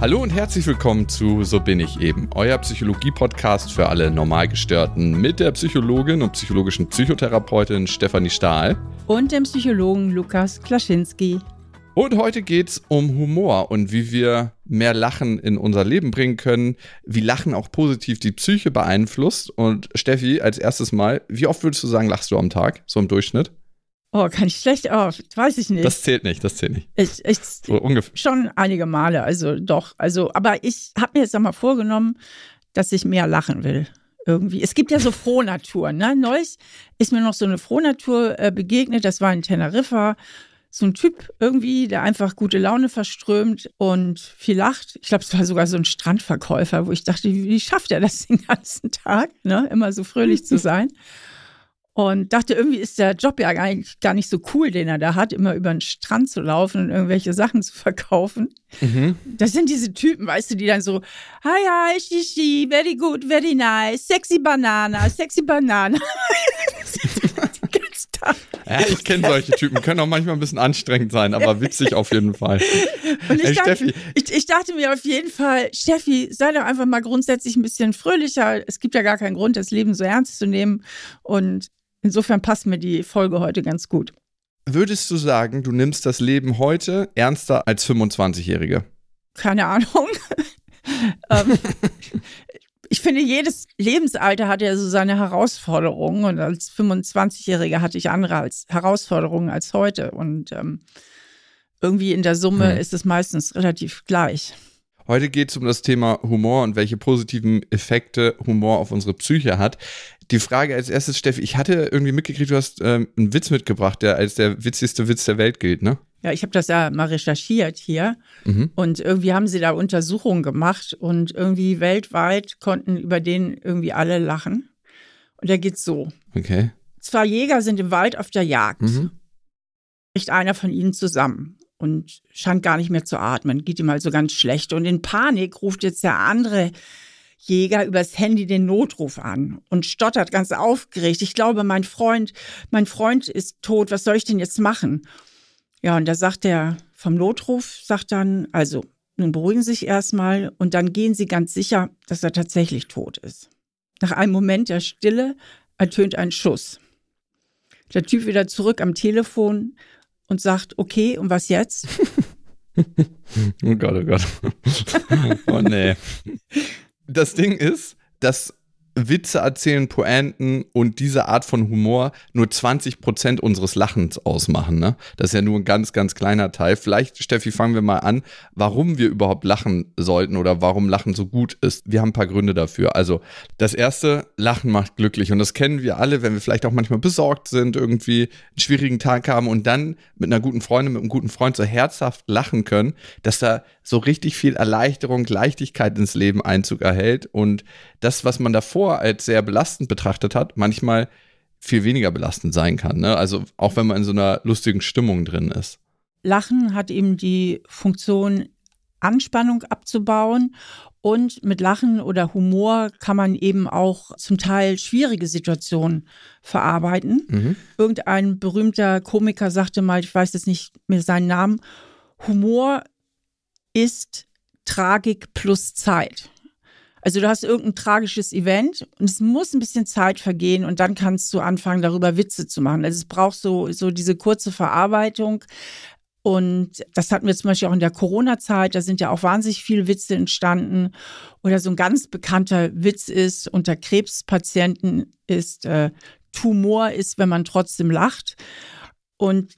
Hallo und herzlich willkommen zu So bin ich eben, euer Psychologie-Podcast für alle Normalgestörten mit der Psychologin und psychologischen Psychotherapeutin Stefanie Stahl und dem Psychologen Lukas Klaschinski. Und heute geht es um Humor und wie wir mehr Lachen in unser Leben bringen können, wie Lachen auch positiv die Psyche beeinflusst. Und Steffi, als erstes Mal, wie oft würdest du sagen, lachst du am Tag, so im Durchschnitt? Oh, kann ich schlecht, oh, weiß ich nicht. Das zählt nicht, das zählt nicht. Ich, ich, so ungefähr. Schon einige Male, also doch. Also, aber ich habe mir jetzt einmal vorgenommen, dass ich mehr lachen will. Irgendwie. Es gibt ja so Frohnaturen. Ne? Neulich ist mir noch so eine Frohnatur äh, begegnet. Das war in Teneriffa so ein Typ irgendwie, der einfach gute Laune verströmt und viel lacht. Ich glaube, es war sogar so ein Strandverkäufer, wo ich dachte, wie schafft er das den ganzen Tag, ne? immer so fröhlich zu sein. Und dachte, irgendwie ist der Job ja eigentlich gar nicht so cool, den er da hat, immer über den Strand zu laufen und irgendwelche Sachen zu verkaufen. Mhm. Das sind diese Typen, weißt du, die dann so, hi, hi, shishi, very good, very nice, sexy Banana, sexy Banana. Ja, ich kenne solche Typen, können auch manchmal ein bisschen anstrengend sein, aber witzig auf jeden Fall. Und ich, hey, dachte, Steffi. Ich, ich, dachte mir auf jeden Fall, Steffi, sei doch einfach mal grundsätzlich ein bisschen fröhlicher. Es gibt ja gar keinen Grund, das Leben so ernst zu nehmen. Und insofern passt mir die Folge heute ganz gut. Würdest du sagen, du nimmst das Leben heute ernster als 25-Jährige? Keine Ahnung. ähm, ich finde, jedes Lebensalter hat ja so seine Herausforderungen und als 25-Jähriger hatte ich andere als Herausforderungen als heute und ähm, irgendwie in der Summe hm. ist es meistens relativ gleich. Heute geht es um das Thema Humor und welche positiven Effekte Humor auf unsere Psyche hat. Die Frage als erstes, Steffi, ich hatte irgendwie mitgekriegt, du hast ähm, einen Witz mitgebracht, der als der witzigste Witz der Welt gilt, ne? Ja, ich habe das ja mal recherchiert hier mhm. und irgendwie haben sie da Untersuchungen gemacht und irgendwie weltweit konnten über den irgendwie alle lachen. Und der geht so. Okay. Zwei Jäger sind im Wald auf der Jagd. Mhm. Bricht einer von ihnen zusammen und scheint gar nicht mehr zu atmen, geht ihm also ganz schlecht. Und in Panik ruft jetzt der andere Jäger übers Handy den Notruf an und stottert ganz aufgeregt. Ich glaube, mein Freund, mein Freund ist tot. Was soll ich denn jetzt machen? Ja, und da sagt der vom Notruf, sagt dann, also, nun beruhigen Sie sich erstmal und dann gehen Sie ganz sicher, dass er tatsächlich tot ist. Nach einem Moment der Stille ertönt ein Schuss. Der Typ wieder zurück am Telefon und sagt, okay, und was jetzt? oh Gott, oh Gott. oh nee. Das Ding ist, dass Witze erzählen, Pointen und diese Art von Humor nur 20 Prozent unseres Lachens ausmachen. Ne? Das ist ja nur ein ganz, ganz kleiner Teil. Vielleicht, Steffi, fangen wir mal an, warum wir überhaupt lachen sollten oder warum Lachen so gut ist. Wir haben ein paar Gründe dafür. Also, das erste, Lachen macht glücklich. Und das kennen wir alle, wenn wir vielleicht auch manchmal besorgt sind, irgendwie einen schwierigen Tag haben und dann mit einer guten Freundin, mit einem guten Freund so herzhaft lachen können, dass da so richtig viel Erleichterung, Leichtigkeit ins Leben Einzug erhält und das, was man davor als sehr belastend betrachtet hat, manchmal viel weniger belastend sein kann. Ne? Also auch wenn man in so einer lustigen Stimmung drin ist. Lachen hat eben die Funktion, Anspannung abzubauen. Und mit Lachen oder Humor kann man eben auch zum Teil schwierige Situationen verarbeiten. Mhm. Irgendein berühmter Komiker sagte mal, ich weiß jetzt nicht mehr seinen Namen, Humor ist Tragik plus Zeit. Also du hast irgendein tragisches Event und es muss ein bisschen Zeit vergehen und dann kannst du anfangen, darüber Witze zu machen. Also es braucht so, so diese kurze Verarbeitung. Und das hatten wir zum Beispiel auch in der Corona-Zeit. Da sind ja auch wahnsinnig viele Witze entstanden. Oder so ein ganz bekannter Witz ist unter Krebspatienten ist äh, Tumor ist, wenn man trotzdem lacht. Und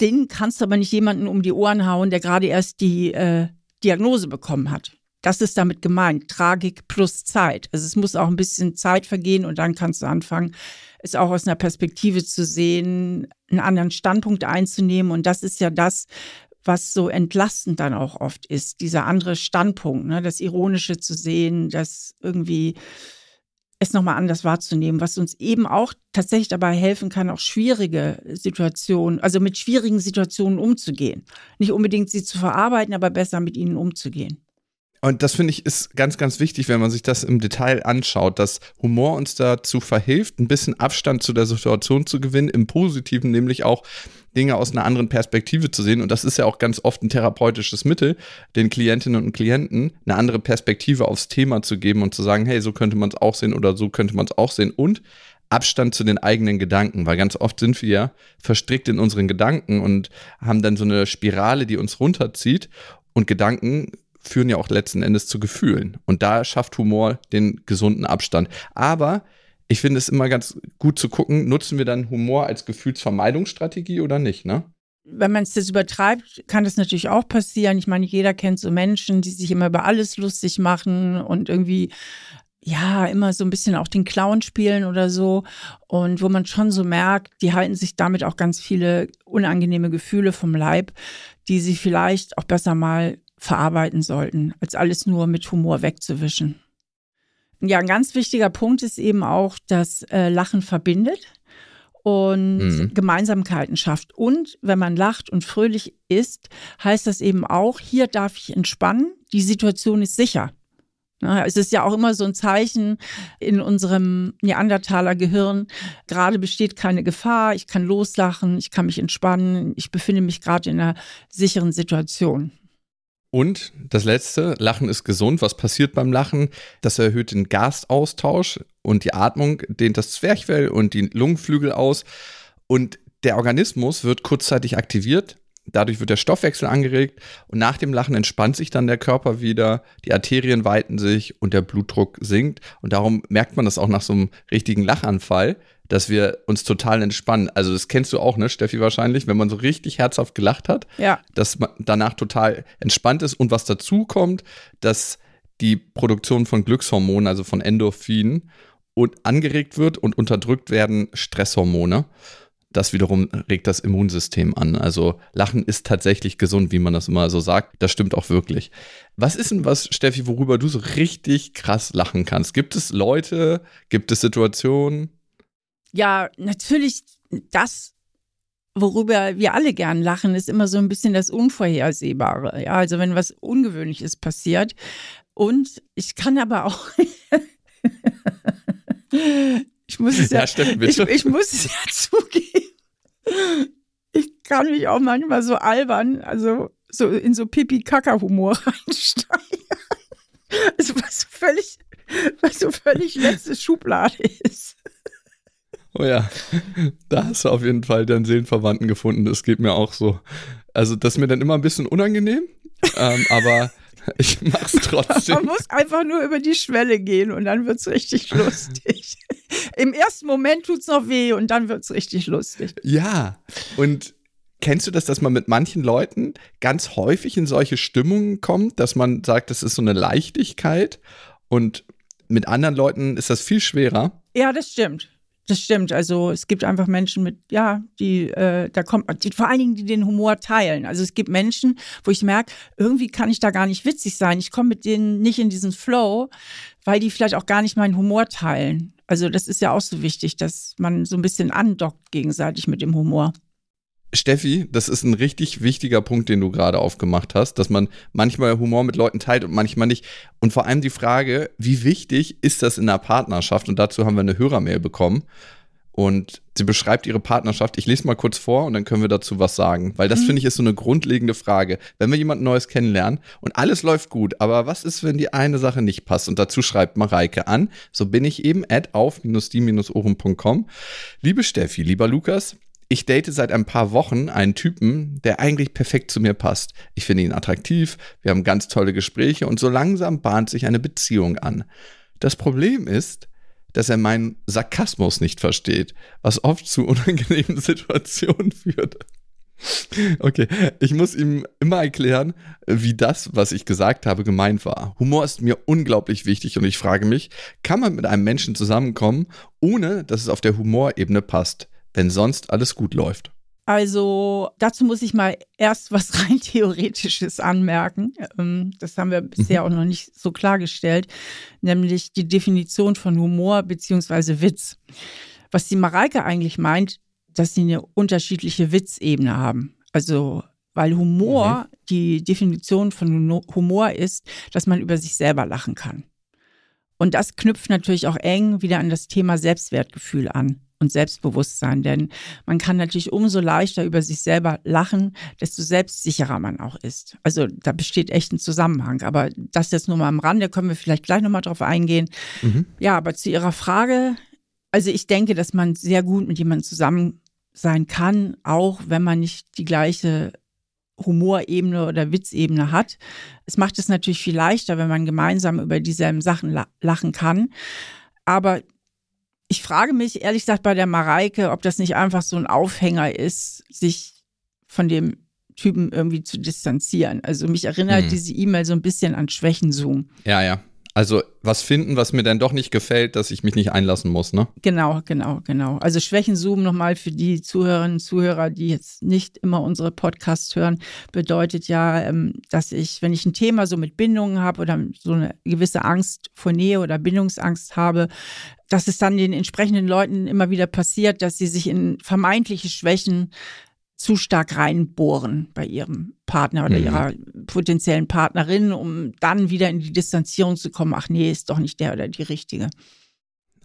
den kannst du aber nicht jemanden um die Ohren hauen, der gerade erst die äh, Diagnose bekommen hat. Das ist damit gemeint, Tragik plus Zeit. Also es muss auch ein bisschen Zeit vergehen und dann kannst du anfangen, es auch aus einer Perspektive zu sehen, einen anderen Standpunkt einzunehmen. Und das ist ja das, was so entlastend dann auch oft ist, dieser andere Standpunkt, ne? das Ironische zu sehen, das irgendwie es nochmal anders wahrzunehmen, was uns eben auch tatsächlich dabei helfen kann, auch schwierige Situationen, also mit schwierigen Situationen umzugehen. Nicht unbedingt sie zu verarbeiten, aber besser mit ihnen umzugehen. Und das finde ich ist ganz, ganz wichtig, wenn man sich das im Detail anschaut, dass Humor uns dazu verhilft, ein bisschen Abstand zu der Situation zu gewinnen, im Positiven nämlich auch Dinge aus einer anderen Perspektive zu sehen. Und das ist ja auch ganz oft ein therapeutisches Mittel, den Klientinnen und Klienten eine andere Perspektive aufs Thema zu geben und zu sagen, hey, so könnte man es auch sehen oder so könnte man es auch sehen. Und Abstand zu den eigenen Gedanken, weil ganz oft sind wir ja verstrickt in unseren Gedanken und haben dann so eine Spirale, die uns runterzieht. Und Gedanken führen ja auch letzten Endes zu Gefühlen. Und da schafft Humor den gesunden Abstand. Aber ich finde es immer ganz gut zu gucken, nutzen wir dann Humor als Gefühlsvermeidungsstrategie oder nicht, ne? Wenn man es jetzt übertreibt, kann das natürlich auch passieren. Ich meine, jeder kennt so Menschen, die sich immer über alles lustig machen und irgendwie ja, immer so ein bisschen auch den Clown spielen oder so. Und wo man schon so merkt, die halten sich damit auch ganz viele unangenehme Gefühle vom Leib, die sie vielleicht auch besser mal verarbeiten sollten, als alles nur mit Humor wegzuwischen. Ja, ein ganz wichtiger Punkt ist eben auch, dass äh, Lachen verbindet und mhm. Gemeinsamkeiten schafft. Und wenn man lacht und fröhlich ist, heißt das eben auch, hier darf ich entspannen, die Situation ist sicher. Ja, es ist ja auch immer so ein Zeichen in unserem Neandertaler Gehirn, gerade besteht keine Gefahr, ich kann loslachen, ich kann mich entspannen, ich befinde mich gerade in einer sicheren Situation. Und das letzte, Lachen ist gesund. Was passiert beim Lachen? Das erhöht den Gasaustausch und die Atmung, dehnt das Zwerchfell und die Lungenflügel aus. Und der Organismus wird kurzzeitig aktiviert. Dadurch wird der Stoffwechsel angeregt und nach dem Lachen entspannt sich dann der Körper wieder, die Arterien weiten sich und der Blutdruck sinkt. Und darum merkt man das auch nach so einem richtigen Lachanfall, dass wir uns total entspannen. Also das kennst du auch, ne, Steffi, wahrscheinlich, wenn man so richtig herzhaft gelacht hat, ja. dass man danach total entspannt ist. Und was dazu kommt, dass die Produktion von Glückshormonen, also von Endorphinen, und angeregt wird und unterdrückt werden Stresshormone. Das wiederum regt das Immunsystem an. Also Lachen ist tatsächlich gesund, wie man das immer so sagt. Das stimmt auch wirklich. Was ist denn was, Steffi, worüber du so richtig krass lachen kannst? Gibt es Leute, gibt es Situationen? Ja, natürlich das, worüber wir alle gern lachen, ist immer so ein bisschen das Unvorhersehbare. Ja, also wenn was Ungewöhnliches passiert. Und ich kann aber auch. ich muss es ja, ja stimmt, ich, ich muss es ja zugeben. Ich kann mich auch manchmal so albern, also so in so Pipi-Kaka-Humor reinsteigen. Also was völlig, was so völlig letzte Schublade ist. Oh ja, da hast du auf jeden Fall deinen Seelenverwandten gefunden. Das geht mir auch so. Also, das ist mir dann immer ein bisschen unangenehm, ähm, aber ich mach's trotzdem. Man muss einfach nur über die Schwelle gehen und dann wird's richtig lustig. Im ersten Moment tut's noch weh und dann wird's richtig lustig. Ja, und kennst du das, dass man mit manchen Leuten ganz häufig in solche Stimmungen kommt, dass man sagt, das ist so eine Leichtigkeit und mit anderen Leuten ist das viel schwerer? Ja, das stimmt. Das stimmt. Also es gibt einfach Menschen mit, ja, die, äh, da kommt, die, vor allen Dingen, die den Humor teilen. Also es gibt Menschen, wo ich merke, irgendwie kann ich da gar nicht witzig sein. Ich komme mit denen nicht in diesen Flow, weil die vielleicht auch gar nicht meinen Humor teilen. Also das ist ja auch so wichtig, dass man so ein bisschen andockt gegenseitig mit dem Humor. Steffi, das ist ein richtig wichtiger Punkt, den du gerade aufgemacht hast, dass man manchmal Humor mit Leuten teilt und manchmal nicht. Und vor allem die Frage, wie wichtig ist das in der Partnerschaft? Und dazu haben wir eine Hörermail bekommen. Und sie beschreibt ihre Partnerschaft. Ich lese mal kurz vor und dann können wir dazu was sagen. Weil das mhm. finde ich ist so eine grundlegende Frage. Wenn wir jemand Neues kennenlernen und alles läuft gut, aber was ist, wenn die eine Sache nicht passt? Und dazu schreibt Mareike an. So bin ich eben at auf-die-ohren.com. Liebe Steffi, lieber Lukas, ich date seit ein paar Wochen einen Typen, der eigentlich perfekt zu mir passt. Ich finde ihn attraktiv, wir haben ganz tolle Gespräche und so langsam bahnt sich eine Beziehung an. Das Problem ist, dass er meinen Sarkasmus nicht versteht, was oft zu unangenehmen Situationen führt. Okay, ich muss ihm immer erklären, wie das, was ich gesagt habe, gemeint war. Humor ist mir unglaublich wichtig und ich frage mich, kann man mit einem Menschen zusammenkommen, ohne dass es auf der Humorebene passt? Wenn sonst alles gut läuft? Also dazu muss ich mal erst was rein theoretisches anmerken. Ähm, das haben wir bisher mhm. auch noch nicht so klargestellt, nämlich die Definition von Humor bzw. Witz. Was die Mareike eigentlich meint, dass sie eine unterschiedliche Witzebene haben. Also Weil Humor, mhm. die Definition von Humor ist, dass man über sich selber lachen kann. Und das knüpft natürlich auch eng wieder an das Thema Selbstwertgefühl an und Selbstbewusstsein. Denn man kann natürlich umso leichter über sich selber lachen, desto selbstsicherer man auch ist. Also da besteht echt ein Zusammenhang. Aber das jetzt nur mal am Rande, können wir vielleicht gleich nochmal drauf eingehen. Mhm. Ja, aber zu Ihrer Frage, also ich denke, dass man sehr gut mit jemandem zusammen sein kann, auch wenn man nicht die gleiche Humorebene oder Witzebene hat. Es macht es natürlich viel leichter, wenn man gemeinsam über dieselben Sachen lachen kann. Aber ich frage mich ehrlich gesagt bei der Mareike, ob das nicht einfach so ein Aufhänger ist, sich von dem Typen irgendwie zu distanzieren. Also mich erinnert hm. diese E-Mail so ein bisschen an Schwächenzoom. Ja, ja. Also was finden, was mir dann doch nicht gefällt, dass ich mich nicht einlassen muss, ne? Genau, genau, genau. Also Schwächenzoom nochmal für die Zuhörerinnen und Zuhörer, die jetzt nicht immer unsere Podcasts hören, bedeutet ja, ähm, dass ich, wenn ich ein Thema so mit Bindungen habe oder so eine gewisse Angst vor Nähe oder Bindungsangst habe, dass es dann den entsprechenden Leuten immer wieder passiert, dass sie sich in vermeintliche Schwächen zu stark reinbohren bei ihrem Partner oder mhm. ihrer potenziellen Partnerin, um dann wieder in die Distanzierung zu kommen, ach nee, ist doch nicht der oder die richtige.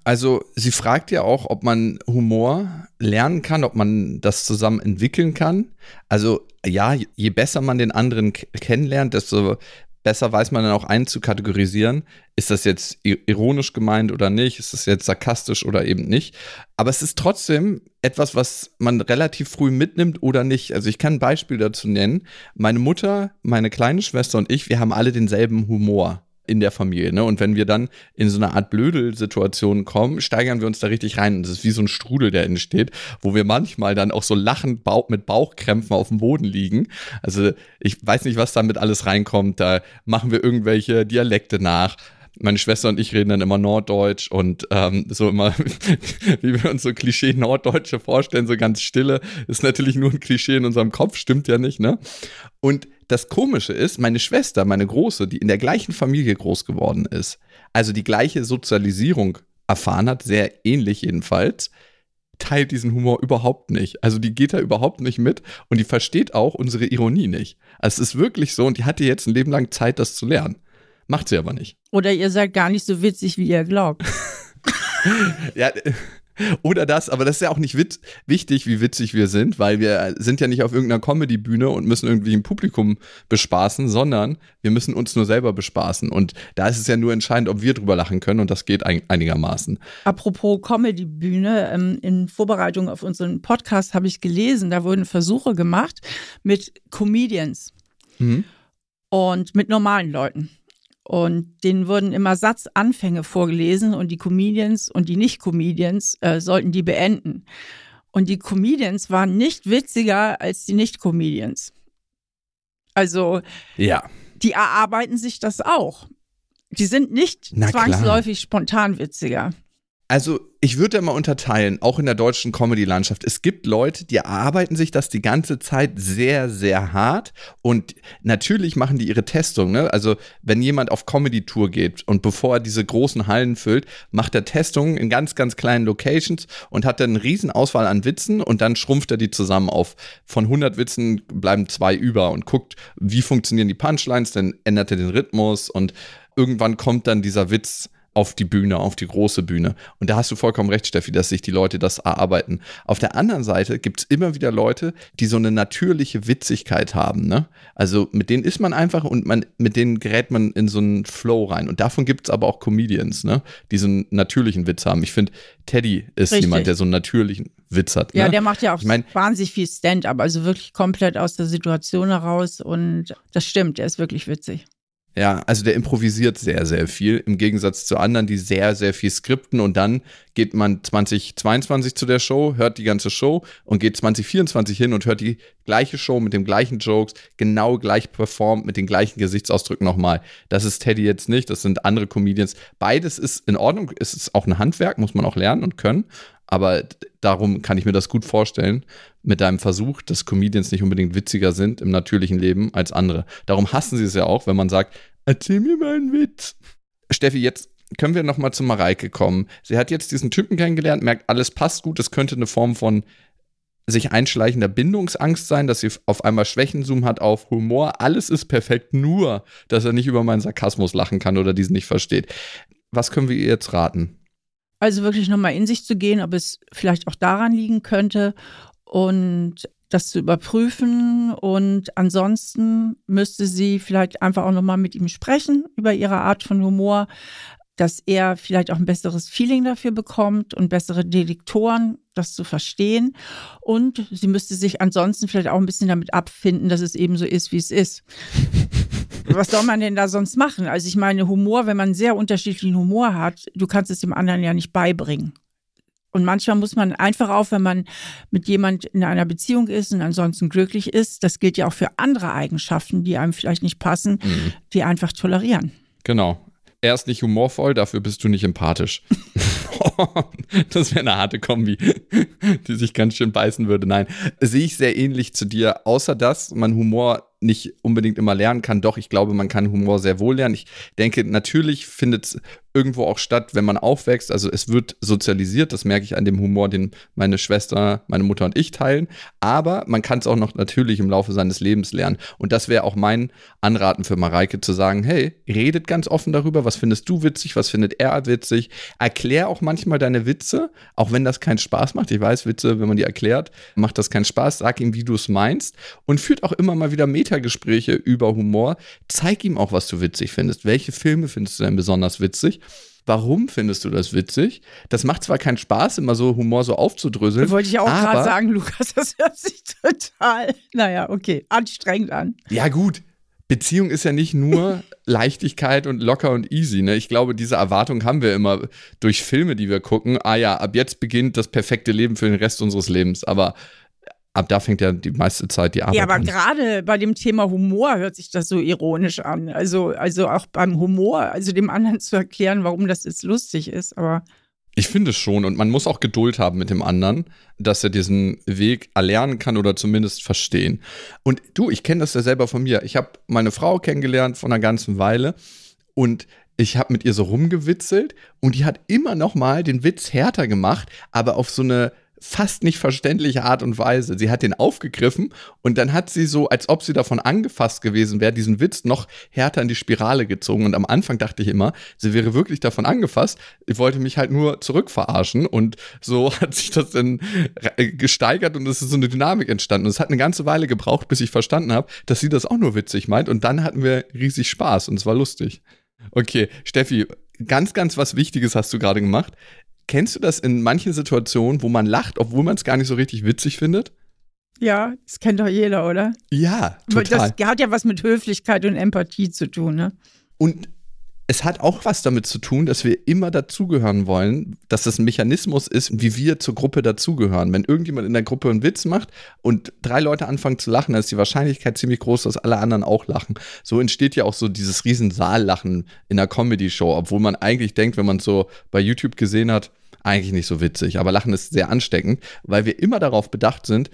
Also sie fragt ja auch, ob man Humor lernen kann, ob man das zusammen entwickeln kann. Also ja, je besser man den anderen kennenlernt, desto besser weiß man dann auch einzukategorisieren, ist das jetzt ironisch gemeint oder nicht, ist das jetzt sarkastisch oder eben nicht. Aber es ist trotzdem etwas, was man relativ früh mitnimmt oder nicht. Also ich kann ein Beispiel dazu nennen. Meine Mutter, meine kleine Schwester und ich, wir haben alle denselben Humor in der Familie. Ne? Und wenn wir dann in so eine Art Blödel-Situation kommen, steigern wir uns da richtig rein. Und das ist wie so ein Strudel, der entsteht, wo wir manchmal dann auch so lachend Bauch, mit Bauchkrämpfen auf dem Boden liegen. Also ich weiß nicht, was damit alles reinkommt. Da machen wir irgendwelche Dialekte nach meine Schwester und ich reden dann immer Norddeutsch und ähm, so immer, wie wir uns so Klischee Norddeutsche vorstellen, so ganz stille, ist natürlich nur ein Klischee in unserem Kopf, stimmt ja nicht, ne? Und das Komische ist, meine Schwester, meine Große, die in der gleichen Familie groß geworden ist, also die gleiche Sozialisierung erfahren hat, sehr ähnlich jedenfalls, teilt diesen Humor überhaupt nicht. Also die geht da überhaupt nicht mit und die versteht auch unsere Ironie nicht. Also es ist wirklich so und die hatte jetzt ein Leben lang Zeit, das zu lernen. Macht sie aber nicht. Oder ihr seid gar nicht so witzig, wie ihr glaubt. ja, oder das, aber das ist ja auch nicht witz wichtig, wie witzig wir sind, weil wir sind ja nicht auf irgendeiner Comedy-Bühne und müssen irgendwie ein Publikum bespaßen, sondern wir müssen uns nur selber bespaßen. Und da ist es ja nur entscheidend, ob wir drüber lachen können und das geht ein einigermaßen. Apropos Comedy-Bühne, ähm, in Vorbereitung auf unseren Podcast habe ich gelesen, da wurden Versuche gemacht mit Comedians mhm. und mit normalen Leuten. Und denen wurden immer Satzanfänge vorgelesen und die Comedians und die Nicht-Comedians äh, sollten die beenden. Und die Comedians waren nicht witziger als die Nicht-Comedians. Also, ja. die erarbeiten sich das auch. Die sind nicht Na zwangsläufig klar. spontan witziger. Also ich würde ja mal unterteilen, auch in der deutschen Comedy-Landschaft. Es gibt Leute, die erarbeiten sich das die ganze Zeit sehr, sehr hart und natürlich machen die ihre Testung. Ne? Also wenn jemand auf Comedy-Tour geht und bevor er diese großen Hallen füllt, macht er Testungen in ganz, ganz kleinen Locations und hat dann eine riesen Auswahl an Witzen und dann schrumpft er die zusammen auf. Von 100 Witzen bleiben zwei über und guckt, wie funktionieren die Punchlines, dann ändert er den Rhythmus und irgendwann kommt dann dieser Witz auf die Bühne, auf die große Bühne. Und da hast du vollkommen recht, Steffi, dass sich die Leute das erarbeiten. Auf der anderen Seite gibt es immer wieder Leute, die so eine natürliche Witzigkeit haben. Ne? Also mit denen ist man einfach und man, mit denen gerät man in so einen Flow rein. Und davon gibt es aber auch Comedians, ne? die so einen natürlichen Witz haben. Ich finde, Teddy ist Richtig. jemand, der so einen natürlichen Witz hat. Ja, ne? der macht ja auch ich mein, wahnsinnig viel Stand-up, also wirklich komplett aus der Situation heraus. Und das stimmt, der ist wirklich witzig. Ja, also der improvisiert sehr, sehr viel, im Gegensatz zu anderen, die sehr, sehr viel skripten und dann geht man 2022 zu der Show, hört die ganze Show und geht 2024 hin und hört die gleiche Show mit den gleichen Jokes, genau gleich performt, mit den gleichen Gesichtsausdrücken nochmal. Das ist Teddy jetzt nicht, das sind andere Comedians. Beides ist in Ordnung, es ist auch ein Handwerk, muss man auch lernen und können, aber darum kann ich mir das gut vorstellen mit deinem Versuch, dass Comedians nicht unbedingt witziger sind im natürlichen Leben als andere. Darum hassen sie es ja auch, wenn man sagt, erzähl mir mal einen Witz. Steffi, jetzt können wir noch mal zu Mareike kommen. Sie hat jetzt diesen Typen kennengelernt, merkt, alles passt gut, das könnte eine Form von sich einschleichender Bindungsangst sein, dass sie auf einmal Schwächenzoom hat auf Humor. Alles ist perfekt, nur dass er nicht über meinen Sarkasmus lachen kann oder diesen nicht versteht. Was können wir ihr jetzt raten? Also wirklich nochmal in sich zu gehen, ob es vielleicht auch daran liegen könnte und das zu überprüfen. Und ansonsten müsste sie vielleicht einfach auch nochmal mit ihm sprechen über ihre Art von Humor, dass er vielleicht auch ein besseres Feeling dafür bekommt und bessere Detektoren, das zu verstehen. Und sie müsste sich ansonsten vielleicht auch ein bisschen damit abfinden, dass es eben so ist, wie es ist. Was soll man denn da sonst machen? Also ich meine, Humor, wenn man sehr unterschiedlichen Humor hat, du kannst es dem anderen ja nicht beibringen. Und manchmal muss man einfach auch, wenn man mit jemand in einer Beziehung ist und ansonsten glücklich ist, das gilt ja auch für andere Eigenschaften, die einem vielleicht nicht passen, mhm. die einfach tolerieren. Genau. Er ist nicht humorvoll, dafür bist du nicht empathisch. das wäre eine harte Kombi, die sich ganz schön beißen würde. Nein, sehe ich sehr ähnlich zu dir, außer dass man Humor nicht unbedingt immer lernen kann. Doch, ich glaube, man kann Humor sehr wohl lernen. Ich denke, natürlich findet irgendwo auch statt, wenn man aufwächst. Also es wird sozialisiert, das merke ich an dem Humor, den meine Schwester, meine Mutter und ich teilen. Aber man kann es auch noch natürlich im Laufe seines Lebens lernen. Und das wäre auch mein Anraten für Mareike zu sagen, hey, redet ganz offen darüber, was findest du witzig, was findet er witzig. Erklär auch manchmal deine Witze, auch wenn das keinen Spaß macht. Ich weiß, Witze, wenn man die erklärt, macht das keinen Spaß. Sag ihm, wie du es meinst. Und führt auch immer mal wieder Meta-Gespräche über Humor. Zeig ihm auch, was du witzig findest. Welche Filme findest du denn besonders witzig? Warum findest du das witzig? Das macht zwar keinen Spaß, immer so Humor so aufzudröseln. Wollte ich auch gerade sagen, Lukas, das hört sich total, naja, okay, anstrengend an. Ja, gut. Beziehung ist ja nicht nur Leichtigkeit und locker und easy. Ne? Ich glaube, diese Erwartung haben wir immer durch Filme, die wir gucken. Ah ja, ab jetzt beginnt das perfekte Leben für den Rest unseres Lebens. Aber ab da fängt ja die meiste Zeit die Arbeit an. Ja, aber gerade bei dem Thema Humor hört sich das so ironisch an. Also, also auch beim Humor, also dem anderen zu erklären, warum das jetzt lustig ist, aber. Ich finde schon und man muss auch Geduld haben mit dem anderen, dass er diesen Weg erlernen kann oder zumindest verstehen. Und du, ich kenne das ja selber von mir. Ich habe meine Frau kennengelernt von einer ganzen Weile und ich habe mit ihr so rumgewitzelt und die hat immer noch mal den Witz härter gemacht, aber auf so eine fast nicht verständliche Art und Weise. Sie hat den aufgegriffen und dann hat sie so, als ob sie davon angefasst gewesen wäre, diesen Witz noch härter in die Spirale gezogen. Und am Anfang dachte ich immer, sie wäre wirklich davon angefasst. Ich wollte mich halt nur zurückverarschen und so hat sich das dann gesteigert und es ist so eine Dynamik entstanden. Und es hat eine ganze Weile gebraucht, bis ich verstanden habe, dass sie das auch nur witzig meint. Und dann hatten wir riesig Spaß und es war lustig. Okay, Steffi, ganz, ganz was Wichtiges hast du gerade gemacht. Kennst du das in manchen Situationen, wo man lacht, obwohl man es gar nicht so richtig witzig findet? Ja, das kennt doch jeder, oder? Ja, total. Das hat ja was mit Höflichkeit und Empathie zu tun, ne? Und es hat auch was damit zu tun, dass wir immer dazugehören wollen, dass das ein Mechanismus ist, wie wir zur Gruppe dazugehören. Wenn irgendjemand in der Gruppe einen Witz macht und drei Leute anfangen zu lachen, dann ist die Wahrscheinlichkeit ziemlich groß, dass alle anderen auch lachen. So entsteht ja auch so dieses riesen Saallachen in einer Comedy-Show, obwohl man eigentlich denkt, wenn man es so bei YouTube gesehen hat, eigentlich nicht so witzig. Aber Lachen ist sehr ansteckend, weil wir immer darauf bedacht sind,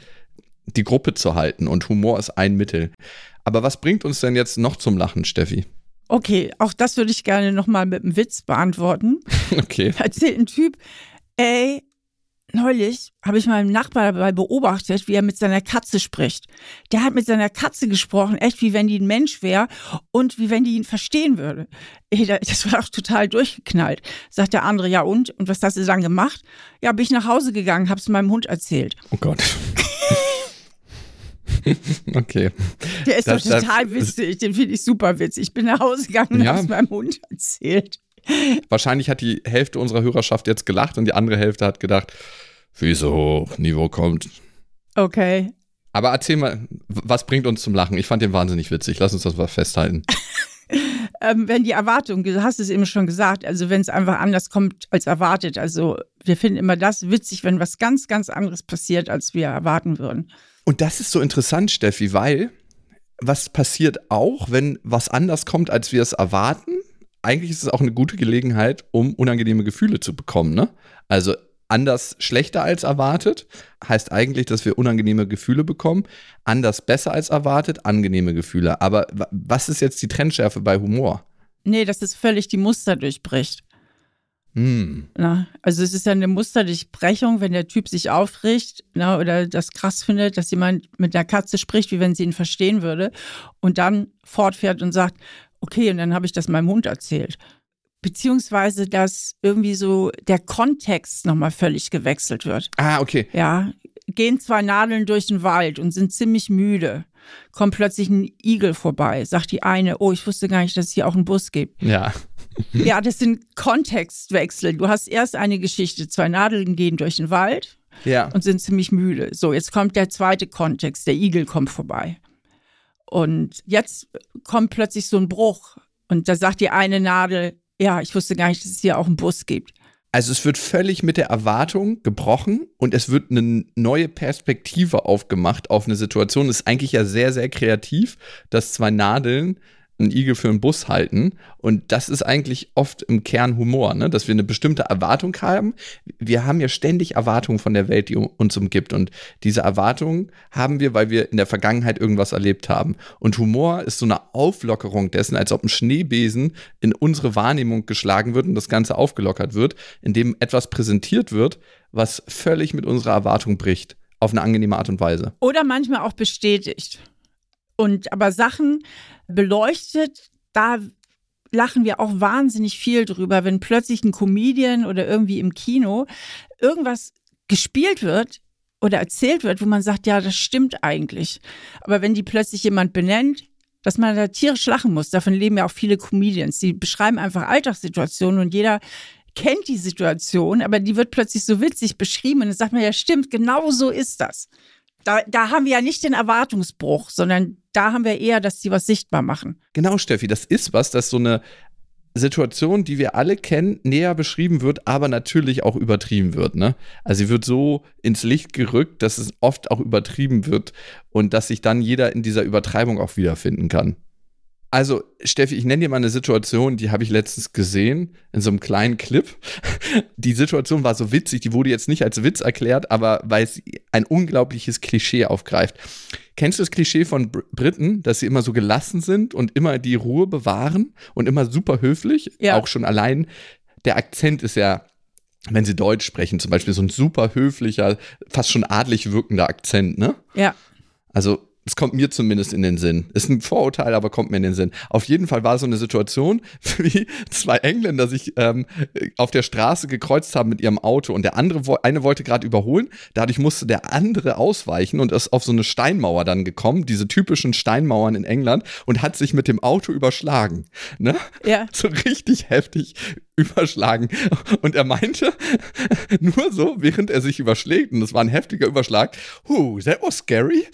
die Gruppe zu halten und Humor ist ein Mittel. Aber was bringt uns denn jetzt noch zum Lachen, Steffi? Okay, auch das würde ich gerne nochmal mit einem Witz beantworten. Okay. Erzählt ein Typ, ey, neulich habe ich meinen Nachbar dabei beobachtet, wie er mit seiner Katze spricht. Der hat mit seiner Katze gesprochen, echt wie wenn die ein Mensch wäre und wie wenn die ihn verstehen würde. Ey, das war auch total durchgeknallt. Sagt der andere, ja und? Und was hast du dann gemacht? Ja, bin ich nach Hause gegangen, hab's meinem Hund erzählt. Oh Gott. okay. Der ist das, doch total das, witzig, den finde ich super witzig. Ich bin nach Hause gegangen und ja. hab's meinem Hund erzählt. Wahrscheinlich hat die Hälfte unserer Hörerschaft jetzt gelacht und die andere Hälfte hat gedacht, Füße hoch, Niveau kommt. Okay. Aber erzähl mal, was bringt uns zum Lachen? Ich fand den wahnsinnig witzig. Lass uns das mal festhalten. ähm, wenn die Erwartung, du hast es eben schon gesagt, also wenn es einfach anders kommt als erwartet. Also wir finden immer das witzig, wenn was ganz, ganz anderes passiert, als wir erwarten würden. Und das ist so interessant, Steffi, weil was passiert auch, wenn was anders kommt, als wir es erwarten? Eigentlich ist es auch eine gute Gelegenheit, um unangenehme Gefühle zu bekommen. Ne? Also anders schlechter als erwartet heißt eigentlich, dass wir unangenehme Gefühle bekommen. Anders besser als erwartet, angenehme Gefühle. Aber was ist jetzt die Trendschärfe bei Humor? Nee, dass es völlig die Muster durchbricht. Hm. Na, also es ist ja eine Musterdurchbrechung, wenn der Typ sich aufregt na, oder das krass findet, dass jemand mit der Katze spricht, wie wenn sie ihn verstehen würde und dann fortfährt und sagt, okay, und dann habe ich das meinem Hund erzählt. Beziehungsweise, dass irgendwie so der Kontext nochmal völlig gewechselt wird. Ah, okay. Ja, gehen zwei Nadeln durch den Wald und sind ziemlich müde. Kommt plötzlich ein Igel vorbei, sagt die eine, oh, ich wusste gar nicht, dass es hier auch einen Bus gibt. Ja. Ja, das sind Kontextwechsel. Du hast erst eine Geschichte, zwei Nadeln gehen durch den Wald Ja. und sind ziemlich müde. So, jetzt kommt der zweite Kontext, der Igel kommt vorbei. Und jetzt kommt plötzlich so ein Bruch. Und da sagt die eine Nadel, ja, ich wusste gar nicht, dass es hier auch einen Bus gibt. Also es wird völlig mit der Erwartung gebrochen und es wird eine neue Perspektive aufgemacht auf eine Situation. Das ist eigentlich ja sehr, sehr kreativ, dass zwei Nadeln einen Igel für einen Bus halten. Und das ist eigentlich oft im Kern Humor, ne? dass wir eine bestimmte Erwartung haben. Wir haben ja ständig Erwartungen von der Welt, die uns umgibt. Und diese Erwartungen haben wir, weil wir in der Vergangenheit irgendwas erlebt haben. Und Humor ist so eine Auflockerung dessen, als ob ein Schneebesen in unsere Wahrnehmung geschlagen wird und das Ganze aufgelockert wird, indem etwas präsentiert wird, was völlig mit unserer Erwartung bricht. Auf eine angenehme Art und Weise. Oder manchmal auch bestätigt. Und aber Sachen beleuchtet, da lachen wir auch wahnsinnig viel drüber, wenn plötzlich ein Comedian oder irgendwie im Kino irgendwas gespielt wird oder erzählt wird, wo man sagt, ja, das stimmt eigentlich. Aber wenn die plötzlich jemand benennt, dass man da tierisch lachen muss, davon leben ja auch viele Comedians, die beschreiben einfach Alltagssituationen und jeder kennt die Situation, aber die wird plötzlich so witzig beschrieben und dann sagt man, ja, stimmt, genau so ist das. Da, da haben wir ja nicht den Erwartungsbruch, sondern da haben wir eher, dass sie was sichtbar machen. Genau, Steffi, das ist was, dass so eine Situation, die wir alle kennen, näher beschrieben wird, aber natürlich auch übertrieben wird. Ne? Also sie wird so ins Licht gerückt, dass es oft auch übertrieben wird und dass sich dann jeder in dieser Übertreibung auch wiederfinden kann. Also, Steffi, ich nenne dir mal eine Situation, die habe ich letztens gesehen in so einem kleinen Clip. Die Situation war so witzig, die wurde jetzt nicht als Witz erklärt, aber weil es ein unglaubliches Klischee aufgreift. Kennst du das Klischee von Br Briten, dass sie immer so gelassen sind und immer die Ruhe bewahren und immer super höflich? Ja. Auch schon allein der Akzent ist ja wenn sie Deutsch sprechen, zum Beispiel so ein super höflicher, fast schon adlig wirkender Akzent, ne? Ja. Also, es kommt mir zumindest in den Sinn. Ist ein Vorurteil, aber kommt mir in den Sinn. Auf jeden Fall war so eine Situation, wie zwei Engländer sich ähm, auf der Straße gekreuzt haben mit ihrem Auto und der andere, eine wollte gerade überholen. Dadurch musste der andere ausweichen und ist auf so eine Steinmauer dann gekommen, diese typischen Steinmauern in England und hat sich mit dem Auto überschlagen. Ne? Ja. so richtig heftig überschlagen. Und er meinte, nur so, während er sich überschlägt, und das war ein heftiger Überschlag, huh, that was scary.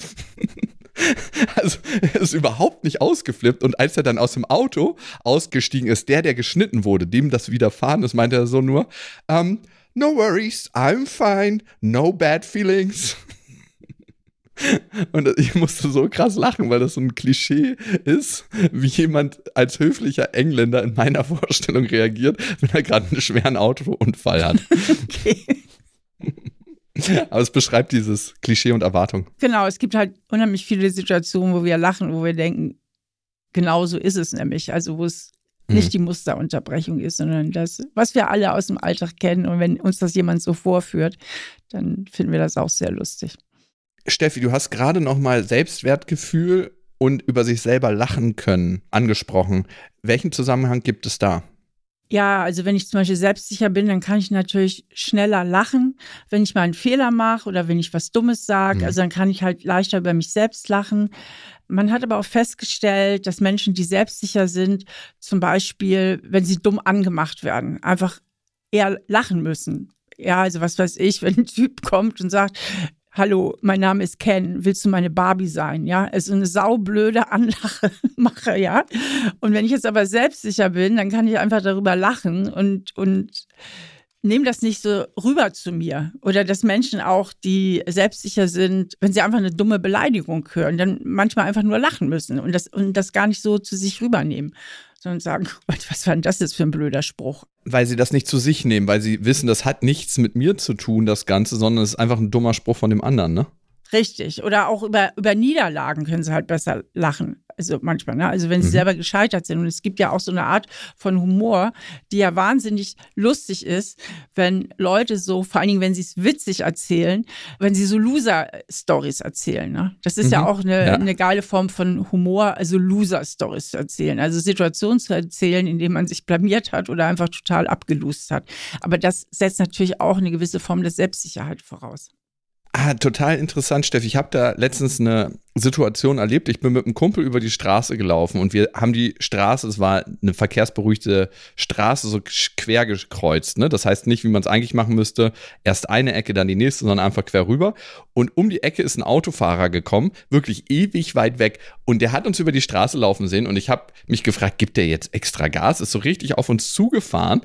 Also er ist überhaupt nicht ausgeflippt und als er dann aus dem Auto ausgestiegen ist, der, der geschnitten wurde, dem das widerfahren ist, meinte er so nur, ähm, no worries, I'm fine, no bad feelings. Und ich musste so krass lachen, weil das so ein Klischee ist, wie jemand als höflicher Engländer in meiner Vorstellung reagiert, wenn er gerade einen schweren Autounfall hat. Okay. Aber es beschreibt dieses Klischee und Erwartung. Genau, es gibt halt unheimlich viele Situationen, wo wir lachen, wo wir denken, genau so ist es nämlich. Also wo es Mhm. nicht die Musterunterbrechung ist, sondern das, was wir alle aus dem Alltag kennen. Und wenn uns das jemand so vorführt, dann finden wir das auch sehr lustig. Steffi, du hast gerade noch mal Selbstwertgefühl und über sich selber lachen können angesprochen. Welchen Zusammenhang gibt es da? Ja, also wenn ich zum Beispiel selbstsicher bin, dann kann ich natürlich schneller lachen, wenn ich mal einen Fehler mache oder wenn ich was Dummes sage. Mhm. Also dann kann ich halt leichter über mich selbst lachen. Man hat aber auch festgestellt, dass Menschen, die selbstsicher sind, zum Beispiel, wenn sie dumm angemacht werden, einfach eher lachen müssen. Ja, also was weiß ich, wenn ein Typ kommt und sagt, Hallo, mein Name ist Ken, willst du meine Barbie sein? Ja, also eine saublöde Anlache mache, ja. Und wenn ich jetzt aber selbstsicher bin, dann kann ich einfach darüber lachen und, und nehme das nicht so rüber zu mir. Oder dass Menschen auch, die selbstsicher sind, wenn sie einfach eine dumme Beleidigung hören, dann manchmal einfach nur lachen müssen und das, und das gar nicht so zu sich rübernehmen, sondern sagen, was war denn das jetzt für ein blöder Spruch? Weil sie das nicht zu sich nehmen, weil sie wissen, das hat nichts mit mir zu tun, das Ganze, sondern es ist einfach ein dummer Spruch von dem anderen, ne? Richtig. Oder auch über, über Niederlagen können sie halt besser lachen. Also manchmal, ne? Also wenn sie mhm. selber gescheitert sind. Und es gibt ja auch so eine Art von Humor, die ja wahnsinnig lustig ist, wenn Leute so, vor allen Dingen, wenn sie es witzig erzählen, wenn sie so Loser-Stories erzählen. Ne? Das ist mhm. ja auch eine, ja. eine geile Form von Humor, also Loser-Stories zu erzählen. Also Situationen zu erzählen, in denen man sich blamiert hat oder einfach total abgelust hat. Aber das setzt natürlich auch eine gewisse Form der Selbstsicherheit voraus. Ah, total interessant, Steffi. Ich habe da letztens eine Situation erlebt. Ich bin mit einem Kumpel über die Straße gelaufen und wir haben die Straße, es war eine verkehrsberuhigte Straße, so quer gekreuzt. Ne? Das heißt nicht, wie man es eigentlich machen müsste, erst eine Ecke, dann die nächste, sondern einfach quer rüber. Und um die Ecke ist ein Autofahrer gekommen, wirklich ewig weit weg. Und der hat uns über die Straße laufen sehen und ich habe mich gefragt, gibt der jetzt extra Gas? Ist so richtig auf uns zugefahren,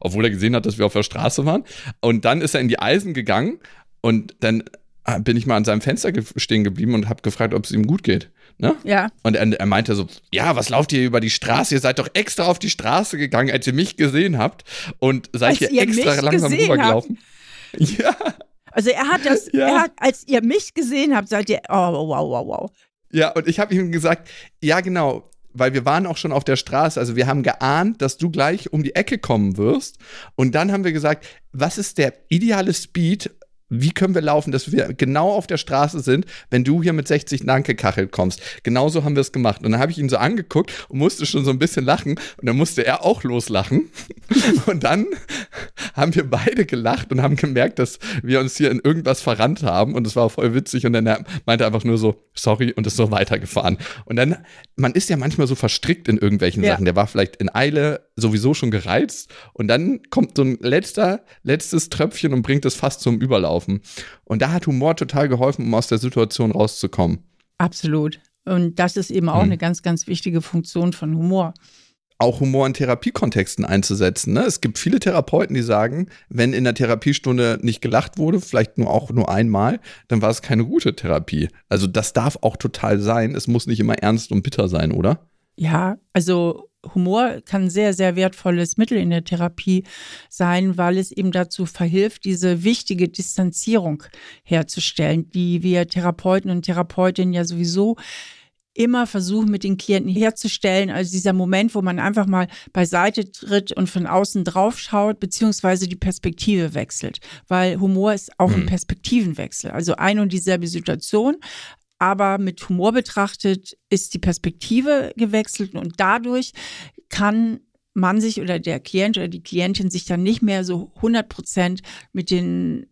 obwohl er gesehen hat, dass wir auf der Straße waren. Und dann ist er in die Eisen gegangen und dann Ah, bin ich mal an seinem Fenster ge stehen geblieben und habe gefragt, ob es ihm gut geht. Ne? Ja. Und er, er, meinte so, ja, was lauft ihr über die Straße? Ihr seid doch extra auf die Straße gegangen, als ihr mich gesehen habt und seid als hier extra langsam rübergelaufen. Ja. Also er hat das, ja. er hat, als ihr mich gesehen habt, seid ihr, oh, wow, wow, wow. Ja, und ich habe ihm gesagt, ja, genau, weil wir waren auch schon auf der Straße, also wir haben geahnt, dass du gleich um die Ecke kommen wirst. Und dann haben wir gesagt, was ist der ideale Speed, wie können wir laufen, dass wir genau auf der Straße sind, wenn du hier mit 60 nachgekachelt kommst. Genauso haben wir es gemacht. Und dann habe ich ihn so angeguckt und musste schon so ein bisschen lachen. Und dann musste er auch loslachen. und dann haben wir beide gelacht und haben gemerkt, dass wir uns hier in irgendwas verrannt haben. Und es war voll witzig. Und dann er meinte einfach nur so, sorry, und ist so weitergefahren. Und dann, man ist ja manchmal so verstrickt in irgendwelchen ja. Sachen. Der war vielleicht in Eile sowieso schon gereizt. Und dann kommt so ein letzter, letztes Tröpfchen und bringt es fast zum Überlauf laufen. Und da hat Humor total geholfen, um aus der Situation rauszukommen. Absolut. Und das ist eben auch hm. eine ganz, ganz wichtige Funktion von Humor. Auch Humor in Therapiekontexten einzusetzen. Ne? Es gibt viele Therapeuten, die sagen, wenn in der Therapiestunde nicht gelacht wurde, vielleicht nur auch nur einmal, dann war es keine gute Therapie. Also das darf auch total sein. Es muss nicht immer ernst und bitter sein, oder? Ja, also Humor kann ein sehr, sehr wertvolles Mittel in der Therapie sein, weil es eben dazu verhilft, diese wichtige Distanzierung herzustellen, die wir Therapeuten und Therapeutinnen ja sowieso immer versuchen, mit den Klienten herzustellen. Also dieser Moment, wo man einfach mal beiseite tritt und von außen drauf schaut, beziehungsweise die Perspektive wechselt. Weil Humor ist auch ein mhm. Perspektivenwechsel. Also ein und dieselbe Situation, aber mit Humor betrachtet ist die Perspektive gewechselt und dadurch kann man sich oder der Klient oder die Klientin sich dann nicht mehr so 100 Prozent mit den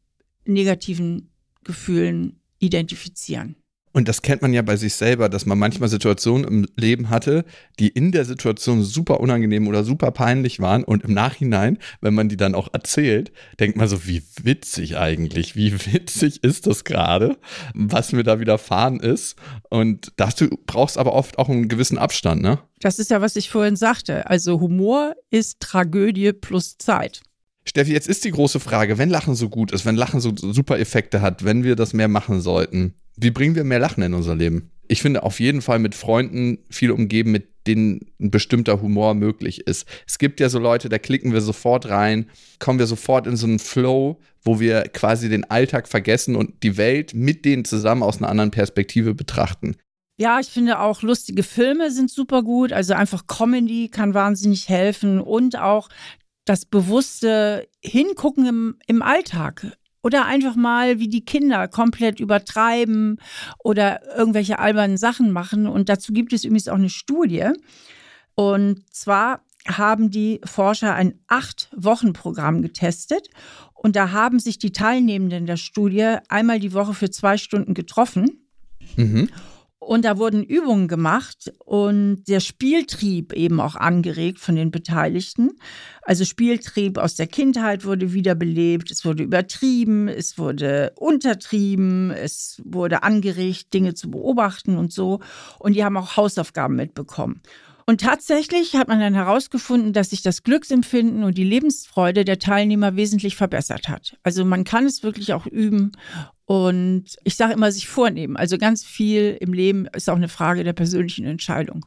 negativen Gefühlen identifizieren. Und das kennt man ja bei sich selber, dass man manchmal Situationen im Leben hatte, die in der Situation super unangenehm oder super peinlich waren. Und im Nachhinein, wenn man die dann auch erzählt, denkt man so, wie witzig eigentlich, wie witzig ist das gerade, was mir da widerfahren ist. Und dazu brauchst aber oft auch einen gewissen Abstand, ne? Das ist ja, was ich vorhin sagte. Also Humor ist Tragödie plus Zeit. Steffi, jetzt ist die große Frage, wenn Lachen so gut ist, wenn Lachen so super Effekte hat, wenn wir das mehr machen sollten, wie bringen wir mehr Lachen in unser Leben? Ich finde auf jeden Fall mit Freunden viel umgeben, mit denen ein bestimmter Humor möglich ist. Es gibt ja so Leute, da klicken wir sofort rein, kommen wir sofort in so einen Flow, wo wir quasi den Alltag vergessen und die Welt mit denen zusammen aus einer anderen Perspektive betrachten. Ja, ich finde auch lustige Filme sind super gut. Also einfach Comedy kann wahnsinnig helfen und auch das bewusste Hingucken im, im Alltag. Oder einfach mal wie die Kinder komplett übertreiben oder irgendwelche albernen Sachen machen. Und dazu gibt es übrigens auch eine Studie. Und zwar haben die Forscher ein Acht-Wochen-Programm getestet. Und da haben sich die Teilnehmenden der Studie einmal die Woche für zwei Stunden getroffen. Mhm. Und da wurden Übungen gemacht und der Spieltrieb eben auch angeregt von den Beteiligten. Also Spieltrieb aus der Kindheit wurde wiederbelebt, es wurde übertrieben, es wurde untertrieben, es wurde angeregt, Dinge zu beobachten und so. Und die haben auch Hausaufgaben mitbekommen. Und tatsächlich hat man dann herausgefunden, dass sich das Glücksempfinden und die Lebensfreude der Teilnehmer wesentlich verbessert hat. Also man kann es wirklich auch üben und ich sage immer, sich vornehmen. Also ganz viel im Leben ist auch eine Frage der persönlichen Entscheidung.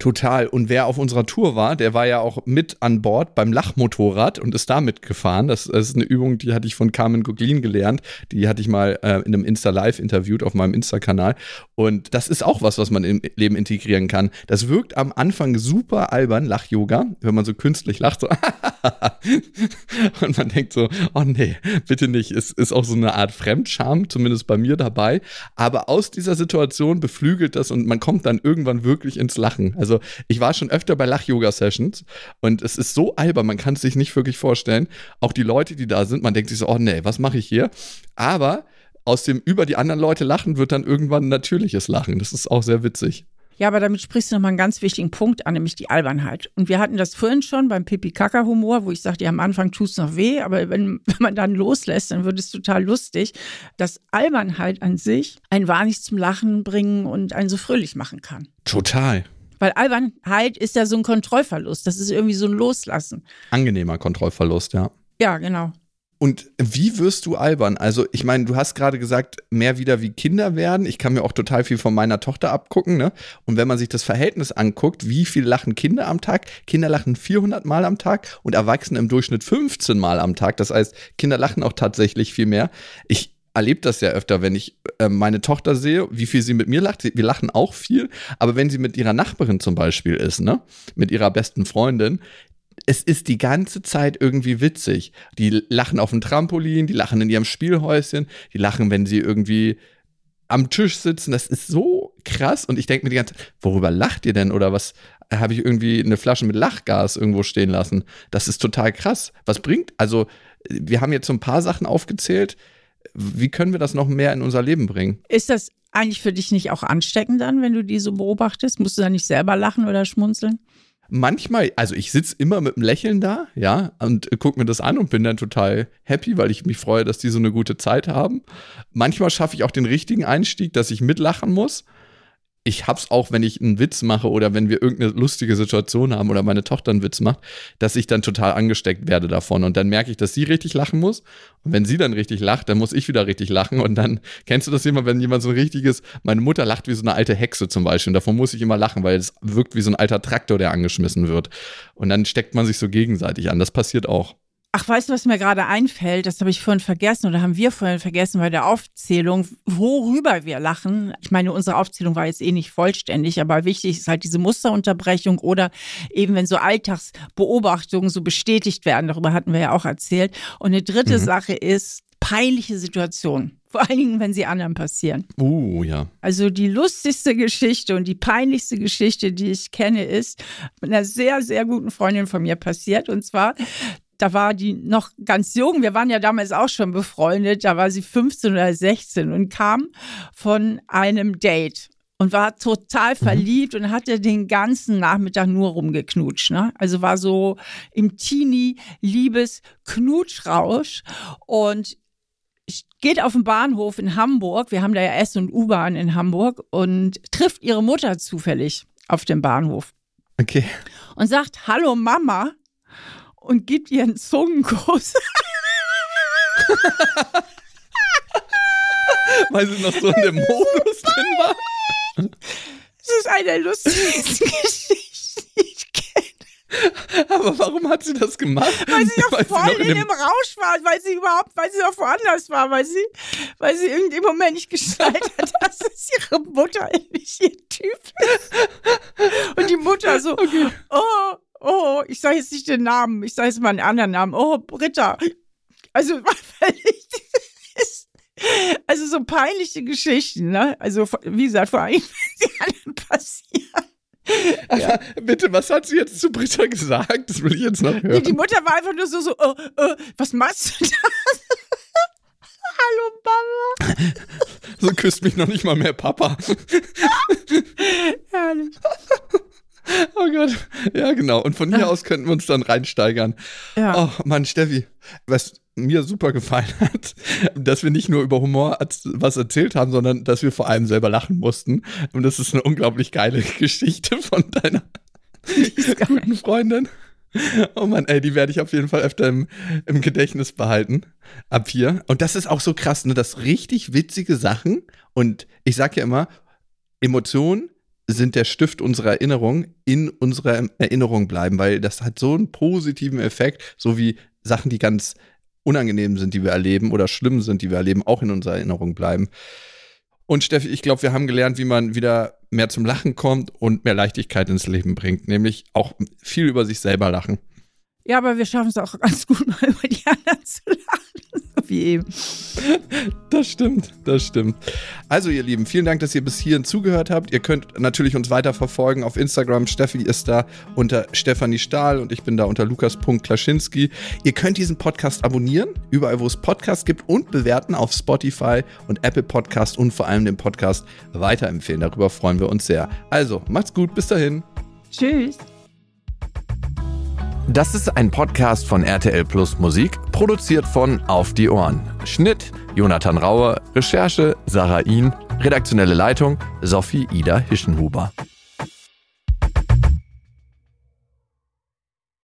Total. Und wer auf unserer Tour war, der war ja auch mit an Bord beim Lachmotorrad und ist da mitgefahren. Das, das ist eine Übung, die hatte ich von Carmen Goglin gelernt. Die hatte ich mal äh, in einem Insta-Live interviewt auf meinem Insta-Kanal. Und das ist auch was, was man im Leben integrieren kann. Das wirkt am Anfang super albern, Lach-Yoga, wenn man so künstlich lacht. So und man denkt so, oh nee, bitte nicht. Es ist auch so eine Art Fremdscham, zumindest bei mir dabei. Aber aus dieser Situation beflügelt das und man kommt dann irgendwann wirklich ins Lachen. Also ich war schon öfter bei Lach-Yoga-Sessions und es ist so albern, man kann es sich nicht wirklich vorstellen. Auch die Leute, die da sind, man denkt sich so, oh nee, was mache ich hier? Aber aus dem über die anderen Leute lachen wird dann irgendwann natürliches Lachen. Das ist auch sehr witzig. Ja, aber damit sprichst du nochmal einen ganz wichtigen Punkt an, nämlich die Albernheit. Und wir hatten das vorhin schon beim Pipi-Kaka-Humor, wo ich sagte, ja, am Anfang tut es noch weh, aber wenn, wenn man dann loslässt, dann wird es total lustig, dass Albernheit an sich ein wahnsinnig zum Lachen bringen und einen so fröhlich machen kann. Total. Weil Albernheit ist ja so ein Kontrollverlust. Das ist irgendwie so ein Loslassen. Angenehmer Kontrollverlust, ja. Ja, genau. Und wie wirst du albern? Also, ich meine, du hast gerade gesagt, mehr wieder wie Kinder werden. Ich kann mir auch total viel von meiner Tochter abgucken. Ne? Und wenn man sich das Verhältnis anguckt, wie viel lachen Kinder am Tag? Kinder lachen 400 Mal am Tag und Erwachsene im Durchschnitt 15 Mal am Tag. Das heißt, Kinder lachen auch tatsächlich viel mehr. Ich erlebe das ja öfter, wenn ich äh, meine Tochter sehe, wie viel sie mit mir lacht. Wir lachen auch viel, aber wenn sie mit ihrer Nachbarin zum Beispiel ist, ne, mit ihrer besten Freundin, es ist die ganze Zeit irgendwie witzig. Die lachen auf dem Trampolin, die lachen in ihrem Spielhäuschen, die lachen, wenn sie irgendwie am Tisch sitzen. Das ist so krass. Und ich denke mir die ganze Zeit, worüber lacht ihr denn? Oder was habe ich irgendwie eine Flasche mit Lachgas irgendwo stehen lassen? Das ist total krass. Was bringt? Also, wir haben jetzt so ein paar Sachen aufgezählt, wie können wir das noch mehr in unser Leben bringen? Ist das eigentlich für dich nicht auch ansteckend dann, wenn du die so beobachtest? Musst du da nicht selber lachen oder schmunzeln? Manchmal, also ich sitze immer mit einem Lächeln da, ja, und gucke mir das an und bin dann total happy, weil ich mich freue, dass die so eine gute Zeit haben. Manchmal schaffe ich auch den richtigen Einstieg, dass ich mitlachen muss ich hab's auch, wenn ich einen Witz mache oder wenn wir irgendeine lustige Situation haben oder meine Tochter einen Witz macht, dass ich dann total angesteckt werde davon. Und dann merke ich, dass sie richtig lachen muss. Und wenn sie dann richtig lacht, dann muss ich wieder richtig lachen. Und dann kennst du das immer, wenn jemand so ein richtiges, meine Mutter lacht wie so eine alte Hexe zum Beispiel. Und davon muss ich immer lachen, weil es wirkt wie so ein alter Traktor, der angeschmissen wird. Und dann steckt man sich so gegenseitig an. Das passiert auch. Ach, weißt du, was mir gerade einfällt? Das habe ich vorhin vergessen oder haben wir vorhin vergessen bei der Aufzählung, worüber wir lachen. Ich meine, unsere Aufzählung war jetzt eh nicht vollständig, aber wichtig ist halt diese Musterunterbrechung oder eben, wenn so Alltagsbeobachtungen so bestätigt werden. Darüber hatten wir ja auch erzählt. Und eine dritte mhm. Sache ist peinliche Situationen. Vor allen Dingen, wenn sie anderen passieren. Uh, ja. Also die lustigste Geschichte und die peinlichste Geschichte, die ich kenne, ist mit einer sehr, sehr guten Freundin von mir passiert. Und zwar, da war die noch ganz jung. Wir waren ja damals auch schon befreundet. Da war sie 15 oder 16 und kam von einem Date und war total mhm. verliebt und hatte den ganzen Nachmittag nur rumgeknutscht. Ne? Also war so im Teenie-Liebes-Knutschrausch und geht auf den Bahnhof in Hamburg. Wir haben da ja S- und U-Bahn in Hamburg und trifft ihre Mutter zufällig auf dem Bahnhof. Okay. Und sagt: Hallo Mama und gibt ihr einen Zungenkuss. Weil sie noch so in dem Modus drin war. Das ist eine der lustigsten Geschichten, die ich kenne. Aber warum hat sie das gemacht? Weil sie noch voll in, in dem Rausch war, weil sie überhaupt, weil sie noch woanders war, weil sie, weil sie in dem Moment nicht geschnallt hat, dass es ihre Mutter nicht ihr Typ ist. Und die Mutter so, okay. oh, oh, ich sage jetzt nicht den Namen, ich sage jetzt mal einen anderen Namen, oh, Britta. Also, also so peinliche Geschichten, ne? Also, wie gesagt, vor allem, wenn sie anderen passieren. Ja. Bitte, was hat sie jetzt zu Britta gesagt? Das will ich jetzt noch hören. Die, die Mutter war einfach nur so, so oh, oh, was machst du da? Hallo, Mama. So küsst mich noch nicht mal mehr Papa. Herrlich. Oh Gott. Ja, genau. Und von hier aus könnten wir uns dann reinsteigern. Ja. Oh Mann, Steffi, was mir super gefallen hat, dass wir nicht nur über Humor was erzählt haben, sondern dass wir vor allem selber lachen mussten. Und das ist eine unglaublich geile Geschichte von deiner guten Freundin. Oh Mann, ey, die werde ich auf jeden Fall öfter im, im Gedächtnis behalten. Ab hier. Und das ist auch so krass, ne? Das richtig witzige Sachen. Und ich sag ja immer, Emotionen sind der Stift unserer Erinnerung in unserer Erinnerung bleiben, weil das hat so einen positiven Effekt, so wie Sachen, die ganz unangenehm sind, die wir erleben oder schlimm sind, die wir erleben, auch in unserer Erinnerung bleiben. Und Steffi, ich glaube, wir haben gelernt, wie man wieder mehr zum Lachen kommt und mehr Leichtigkeit ins Leben bringt, nämlich auch viel über sich selber lachen. Ja, aber wir schaffen es auch ganz gut, mal über die anderen zu lachen, so wie eben. Das stimmt, das stimmt. Also, ihr Lieben, vielen Dank, dass ihr bis hierhin zugehört habt. Ihr könnt natürlich uns weiter verfolgen auf Instagram. Steffi ist da unter Stefanie Stahl und ich bin da unter lukas.klaschinski. Ihr könnt diesen Podcast abonnieren, überall, wo es Podcasts gibt und bewerten auf Spotify und Apple Podcast und vor allem den Podcast weiterempfehlen. Darüber freuen wir uns sehr. Also, macht's gut, bis dahin. Tschüss. Das ist ein Podcast von RTL Plus Musik, produziert von Auf die Ohren. Schnitt Jonathan Raue, Recherche Sarah Ihn, redaktionelle Leitung Sophie Ida Hischenhuber.